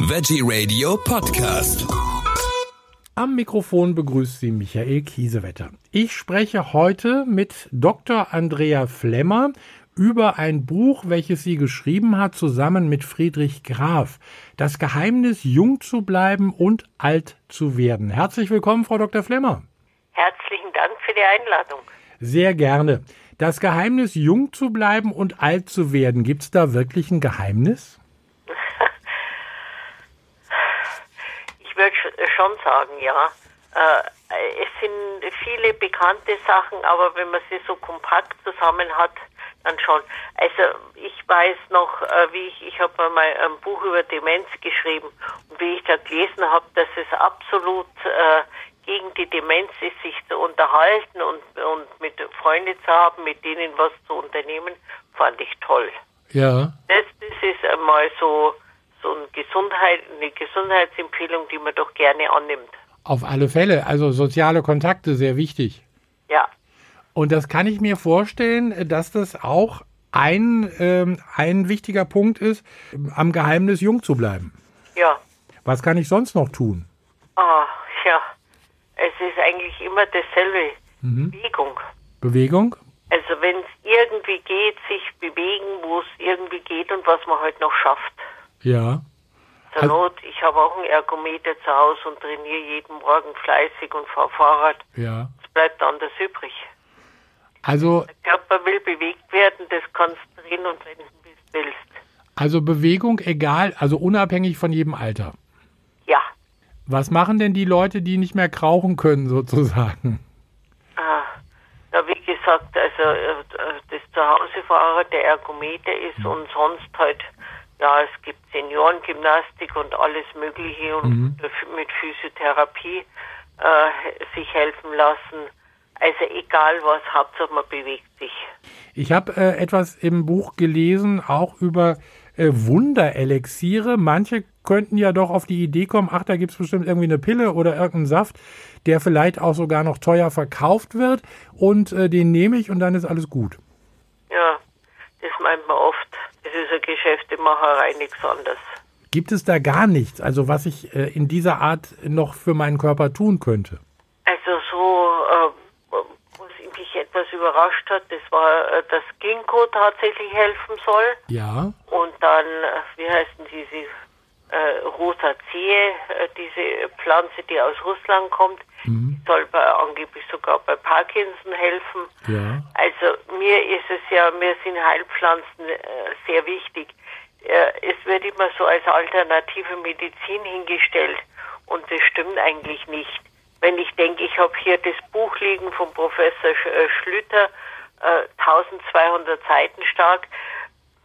Veggie Radio Podcast. Am Mikrofon begrüßt Sie Michael Kiesewetter. Ich spreche heute mit Dr. Andrea Flemmer über ein Buch, welches sie geschrieben hat, zusammen mit Friedrich Graf. Das Geheimnis, jung zu bleiben und alt zu werden. Herzlich willkommen, Frau Dr. Flemmer. Herzlichen Dank für die Einladung. Sehr gerne. Das Geheimnis, jung zu bleiben und alt zu werden. Gibt es da wirklich ein Geheimnis? ich würde schon sagen, ja. Äh, es sind viele bekannte Sachen, aber wenn man sie so kompakt zusammen hat, dann schon. Also ich weiß noch, äh, wie ich, ich habe mal ein Buch über Demenz geschrieben und wie ich da gelesen habe, dass es absolut äh, gegen die Demenz ist, sich zu unterhalten und, und mit Freunden zu haben, mit denen was zu unternehmen, fand ich toll. Ja. Das, das ist einmal so, eine, Gesundheit, eine Gesundheitsempfehlung, die man doch gerne annimmt. Auf alle Fälle. Also soziale Kontakte, sehr wichtig. Ja. Und das kann ich mir vorstellen, dass das auch ein, ähm, ein wichtiger Punkt ist, am Geheimnis jung zu bleiben. Ja. Was kann ich sonst noch tun? Ah, ja. Es ist eigentlich immer dasselbe. Mhm. Bewegung. Bewegung? Also wenn es irgendwie geht, sich bewegen, wo es irgendwie geht und was man halt noch schafft. Ja. Also, Not, ich habe auch einen Ergometer zu Hause und trainiere jeden Morgen fleißig und fahre Fahrrad. Ja. Es bleibt anders übrig. Also. Der Körper will bewegt werden, das kannst du drehen und wenden, wie du willst. Also Bewegung egal, also unabhängig von jedem Alter. Ja. Was machen denn die Leute, die nicht mehr krauchen können, sozusagen? Ah, wie gesagt, also äh, das Zuhausefahrrad, der Ergometer ist mhm. und sonst halt, ja, es gibt Seniorengymnastik und alles Mögliche und mhm. mit Physiotherapie äh, sich helfen lassen. Also egal was, Hauptsache man bewegt sich. Ich habe äh, etwas im Buch gelesen, auch über äh, Wunderelixiere. Manche könnten ja doch auf die Idee kommen, ach, da gibt es bestimmt irgendwie eine Pille oder irgendeinen Saft, der vielleicht auch sogar noch teuer verkauft wird und äh, den nehme ich und dann ist alles gut. Ja, das meint man oft. Ist eine Geschäftemacherei, nichts anderes. Gibt es da gar nichts, also was ich äh, in dieser Art noch für meinen Körper tun könnte? Also so äh, etwas überrascht hat, das war, äh, dass Ginkgo tatsächlich helfen soll. Ja. Und dann, wie heißen diese äh, Rosaceae, äh, diese Pflanze, die aus Russland kommt, mhm. soll bei, angeblich sogar bei Parkinson helfen. Ja. Also mir ist es ja, mir sind Heilpflanzen äh, sehr wichtig. Äh, es wird immer so als alternative Medizin hingestellt und das stimmt eigentlich nicht wenn ich denke, ich habe hier das Buch liegen von Professor äh, Schlüter, äh, 1200 Seiten stark,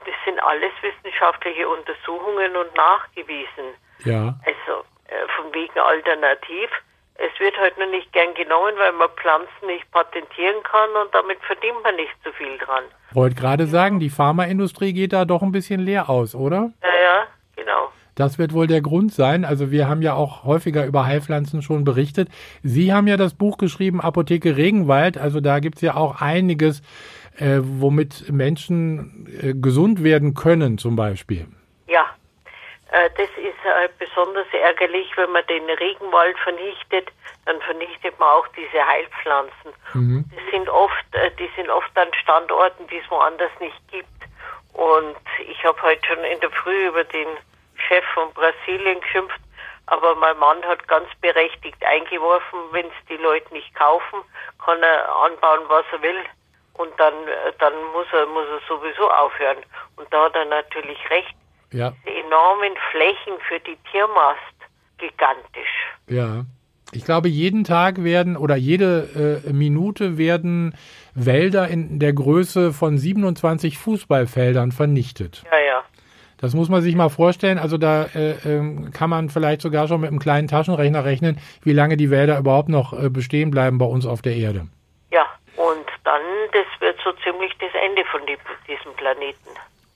das sind alles wissenschaftliche Untersuchungen und nachgewiesen. Ja. Also äh, von wegen alternativ. Es wird halt nur nicht gern genommen, weil man Pflanzen nicht patentieren kann und damit verdient man nicht so viel dran. Wollte gerade sagen, die Pharmaindustrie geht da doch ein bisschen leer aus, oder? Ja, ja, genau. Das wird wohl der Grund sein. Also wir haben ja auch häufiger über Heilpflanzen schon berichtet. Sie haben ja das Buch geschrieben, Apotheke Regenwald. Also da gibt es ja auch einiges, äh, womit Menschen äh, gesund werden können zum Beispiel. Ja, äh, das ist äh, besonders ärgerlich, wenn man den Regenwald vernichtet, dann vernichtet man auch diese Heilpflanzen. Mhm. Die sind oft, äh, die sind oft an Standorten, die es woanders nicht gibt. Und ich habe heute schon in der Früh über den Chef von Brasilien geschimpft, aber mein Mann hat ganz berechtigt eingeworfen, wenn es die Leute nicht kaufen, kann er anbauen, was er will. Und dann, dann muss er, muss er sowieso aufhören. Und da hat er natürlich recht. Ja. Die enormen Flächen für die Tiermast, gigantisch. Ja. Ich glaube, jeden Tag werden oder jede äh, Minute werden Wälder in der Größe von 27 Fußballfeldern vernichtet. Ja, ja. Das muss man sich mal vorstellen. Also da äh, äh, kann man vielleicht sogar schon mit einem kleinen Taschenrechner rechnen, wie lange die Wälder überhaupt noch äh, bestehen bleiben bei uns auf der Erde. Das wird so ziemlich das Ende von die, diesem Planeten.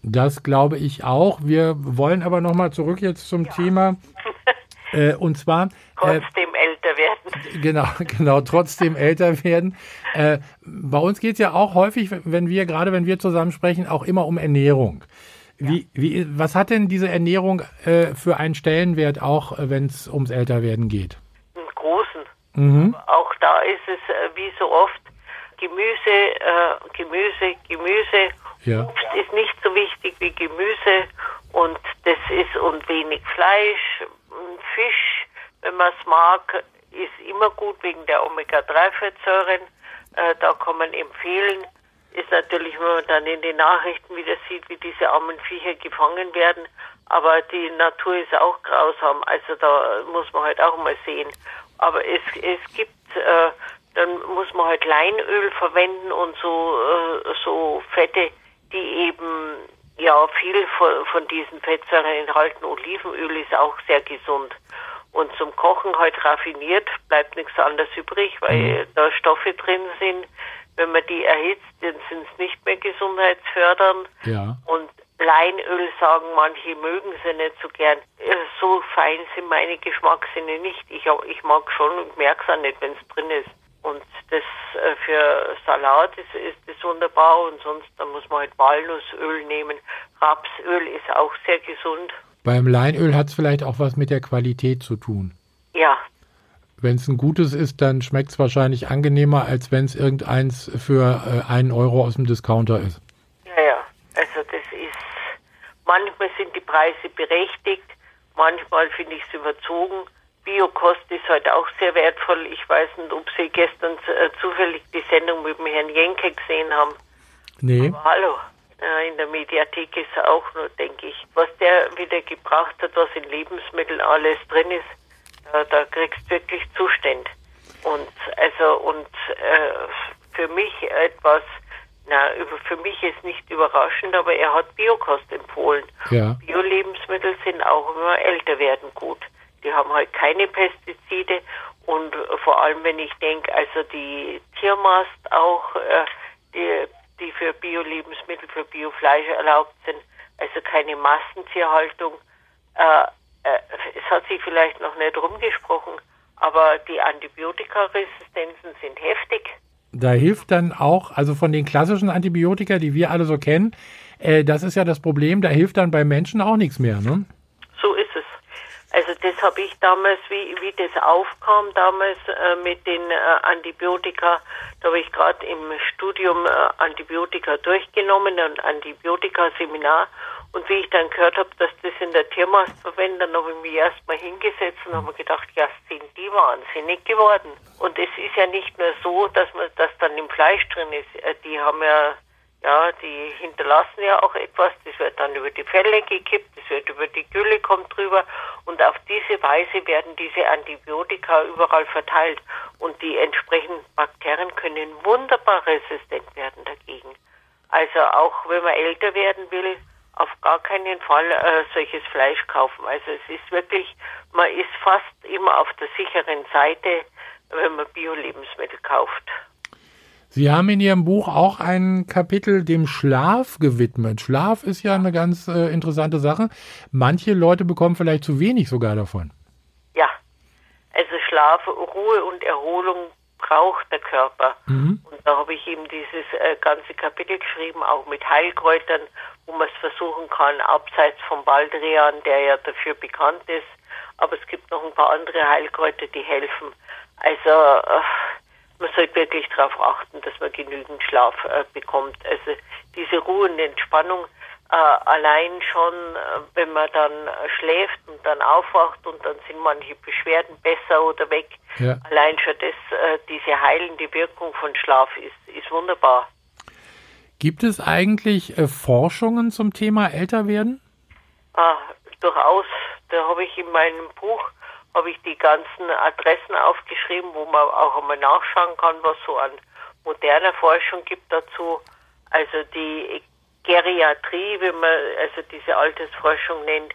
Das glaube ich auch. Wir wollen aber nochmal zurück jetzt zum ja. Thema. Äh, und zwar. Äh, trotzdem älter werden. Genau, genau, trotzdem älter werden. Äh, bei uns geht es ja auch häufig, wenn wir, gerade wenn wir zusammen sprechen, auch immer um Ernährung. Wie, wie, was hat denn diese Ernährung äh, für einen Stellenwert, auch äh, wenn es ums Älterwerden geht? Einen großen. Mhm. Auch da ist es äh, wie so oft Gemüse, äh, Gemüse, Gemüse. Ja. Obst ist nicht so wichtig wie Gemüse und das ist und wenig Fleisch, Fisch, wenn man es mag, ist immer gut wegen der Omega-3-Fettsäuren. Äh, da kann man empfehlen. Ist natürlich, wenn man dann in den Nachrichten wieder sieht, wie diese armen Viecher gefangen werden. Aber die Natur ist auch grausam. Also da muss man halt auch mal sehen. Aber es, es gibt, äh, dann muss man halt Leinöl verwenden und so, äh, so Fette, die eben ja viel von, von diesen Fettsäuren enthalten. Olivenöl ist auch sehr gesund. Und zum Kochen halt raffiniert bleibt nichts anderes übrig, weil da Stoffe drin sind. Wenn man die erhitzt, dann sind es nicht mehr gesundheitsfördernd. Ja. Und Leinöl sagen manche mögen sie nicht so gern. Äh, So fein sind meine Geschmackssinne nicht. Ich, ich mag schon und merke es auch nicht, wenn es drin ist. Und das äh, für Salat ist, ist das wunderbar und sonst dann muss man halt Walnussöl nehmen. Rapsöl ist auch sehr gesund. Beim Leinöl hat es vielleicht auch was mit der Qualität zu tun. Ja, Wenn es ein gutes ist, dann schmeckt es wahrscheinlich angenehmer, als wenn es irgendeins für äh, einen Euro aus dem Discounter ist. ja, ja. Also das ist, manchmal sind die Preise berechtigt, manchmal finde ich es überzogen. Biokost ist halt auch sehr wertvoll. Ich weiß nicht, ob Sie gestern äh, zufällig die Sendung mit dem Herrn Jenke gesehen haben. Nee. Aber hallo, äh, in der Mediathek ist er auch nur, denke ich. Was der wieder gebracht hat, was in Lebensmitteln alles drin ist, äh, da kriegst du wirklich Zustand. Und also und äh, für mich etwas, na, über- für mich ist nicht überraschend, aber er hat Biokost empfohlen. Ja. Bio-Lebensmittel sind auch immer älter werden gut. Die haben halt keine Pestizide und vor allem, wenn ich denke, also die Tiermast auch, äh, die, die für Bio-Lebensmittel, für Biofleisch erlaubt sind, also keine Massentierhaltung. Äh, äh, es hat sich vielleicht noch nicht rumgesprochen, aber die Antibiotikaresistenzen sind heftig. Da hilft dann auch, also von den klassischen Antibiotika, die wir alle so kennen, äh, das ist ja das Problem, da hilft dann beim Menschen auch nichts mehr, ne? Also das habe ich damals, wie, wie das aufkam damals äh, mit den äh, Antibiotika, da habe ich gerade im Studium äh, Antibiotika durchgenommen, ein Antibiotika-Seminar. Und wie ich dann gehört habe, dass das in der Tiermast verwendet, dann habe ich mich erstmal hingesetzt und habe mir gedacht, ja, sind die wahnsinnig geworden. Und es ist ja nicht nur so, dass man das dann im Fleisch drin ist. Äh, Die haben ja ja, die hinterlassen ja auch etwas, das wird dann über die Felle gekippt, das wird über die Gülle, kommt drüber und auf diese Weise werden diese Antibiotika überall verteilt und die entsprechenden Bakterien können wunderbar resistent werden dagegen. Also auch wenn man älter werden will, auf gar keinen Fall äh, solches Fleisch kaufen. Also es ist wirklich, man ist fast immer auf der sicheren Seite, wenn man Bio-Lebensmittel kauft. Sie haben in Ihrem Buch auch ein Kapitel dem Schlaf gewidmet. Schlaf ist ja eine ganz äh, interessante Sache. Manche Leute bekommen vielleicht zu wenig sogar davon. Ja, also Schlaf, Ruhe und Erholung braucht der Körper. Und da habe ich eben dieses äh, ganze Kapitel geschrieben, auch mit Heilkräutern, wo man es versuchen kann, abseits vom Baldrian, der ja dafür bekannt ist. Aber es gibt noch ein paar andere Heilkräuter, die helfen. Also äh, man sollte wirklich darauf achten, dass man genügend Schlaf äh, bekommt. Also diese Ruhe und Entspannung äh, allein schon, äh, wenn man dann äh, schläft und dann aufwacht und dann sind manche Beschwerden besser oder weg. Ja. Allein schon das, äh, diese heilende Wirkung von Schlaf ist, ist wunderbar. Gibt es eigentlich äh, Forschungen zum Thema Älterwerden? Ah, durchaus. Da habe ich in meinem Buch habe ich die ganzen Adressen aufgeschrieben, wo man auch einmal nachschauen kann, was so an moderner Forschung gibt dazu. Also die Geriatrie, wie man also diese Altersforschung nennt,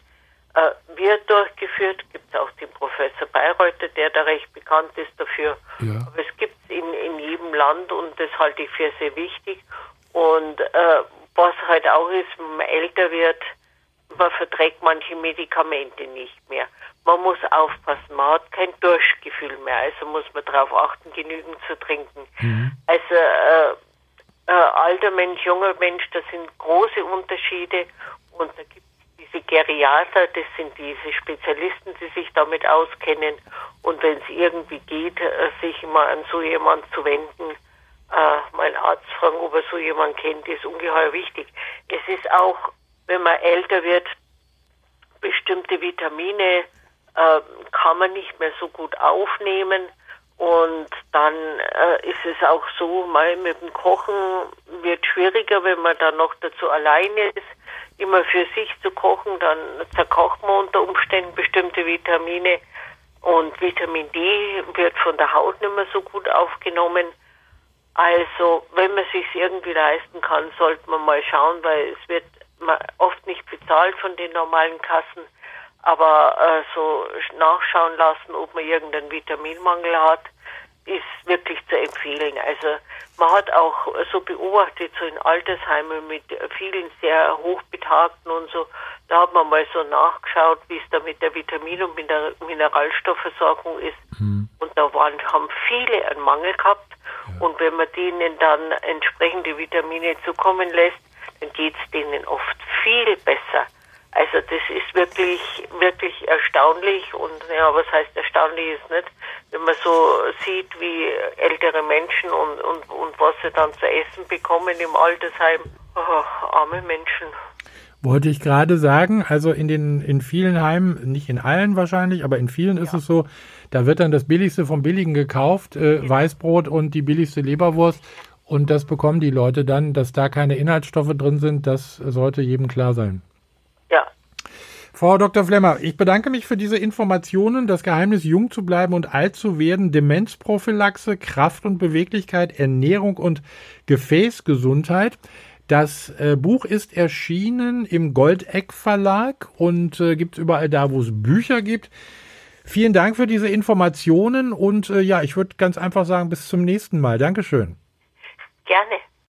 äh, wird durchgeführt. Gibt es auch den Professor Bayreuther, der da recht bekannt ist dafür. Ja. Aber es gibt es in, in jedem Land und das halte ich für sehr wichtig. Und äh, was halt auch ist, wenn man älter wird, man verträgt manche Medikamente nicht mehr. Man muss aufpassen, man hat kein Durstgefühl mehr, also muss man darauf achten, genügend zu trinken. Also äh, äh, alter Mensch, junger Mensch, das sind große Unterschiede Und da gibt es diese Geriater, das sind diese Spezialisten, die sich damit auskennen. Und wenn es irgendwie geht, äh, sich mal an so jemanden zu wenden, äh, mein Arzt fragen, ob er so jemanden kennt, ist ungeheuer wichtig. Es ist auch, wenn man älter wird, bestimmte Vitamine äh, kann man nicht mehr so gut aufnehmen. Und dann äh, ist es auch so, mal mit dem Kochen wird schwieriger, wenn man dann noch dazu alleine ist, immer für sich zu kochen, dann zerkocht man unter Umständen bestimmte Vitamine und Vitamin D wird von der Haut nicht mehr so gut aufgenommen. Also, wenn man sich irgendwie leisten kann, sollte man mal schauen, weil es wird oft nicht bezahlt von den normalen Kassen, aber äh, so nachschauen lassen, ob man irgendeinen Vitaminmangel hat, ist wirklich zu empfehlen. Also man hat auch so beobachtet, so in Altersheimen mit vielen sehr hochbetagten und so, da hat man mal so nachgeschaut, wie es da mit der Vitamin- und Mineralstoffversorgung ist. Mhm. Und da waren, haben viele einen Mangel gehabt. Ja. Und wenn man denen dann entsprechende Vitamine zukommen lässt, dann geht es denen oft viel besser. Also das ist wirklich, wirklich erstaunlich und ja, was heißt erstaunlich ist nicht, wenn man so sieht, wie ältere Menschen und, und, und was sie dann zu essen bekommen im Altersheim. Oh, arme Menschen. Wollte ich gerade sagen, also in den in vielen Heimen, nicht in allen wahrscheinlich, aber in vielen ja. ist es so, da wird dann das Billigste vom Billigen gekauft, äh. Weißbrot und die billigste Leberwurst und das bekommen die Leute dann, dass da keine Inhaltsstoffe drin sind, das sollte jedem klar sein. Frau Dr. Flemmer, ich bedanke mich für diese Informationen. Das Geheimnis, jung zu bleiben und alt zu werden, Demenzprophylaxe, Kraft und Beweglichkeit, Ernährung und Gefäßgesundheit. Das äh, Buch ist erschienen im Goldeck Verlag und äh, gibt es überall da, wo es Bücher gibt. Vielen Dank für diese Informationen und äh, ja, ich würde ganz einfach sagen, bis zum nächsten Mal. Dankeschön. Gerne.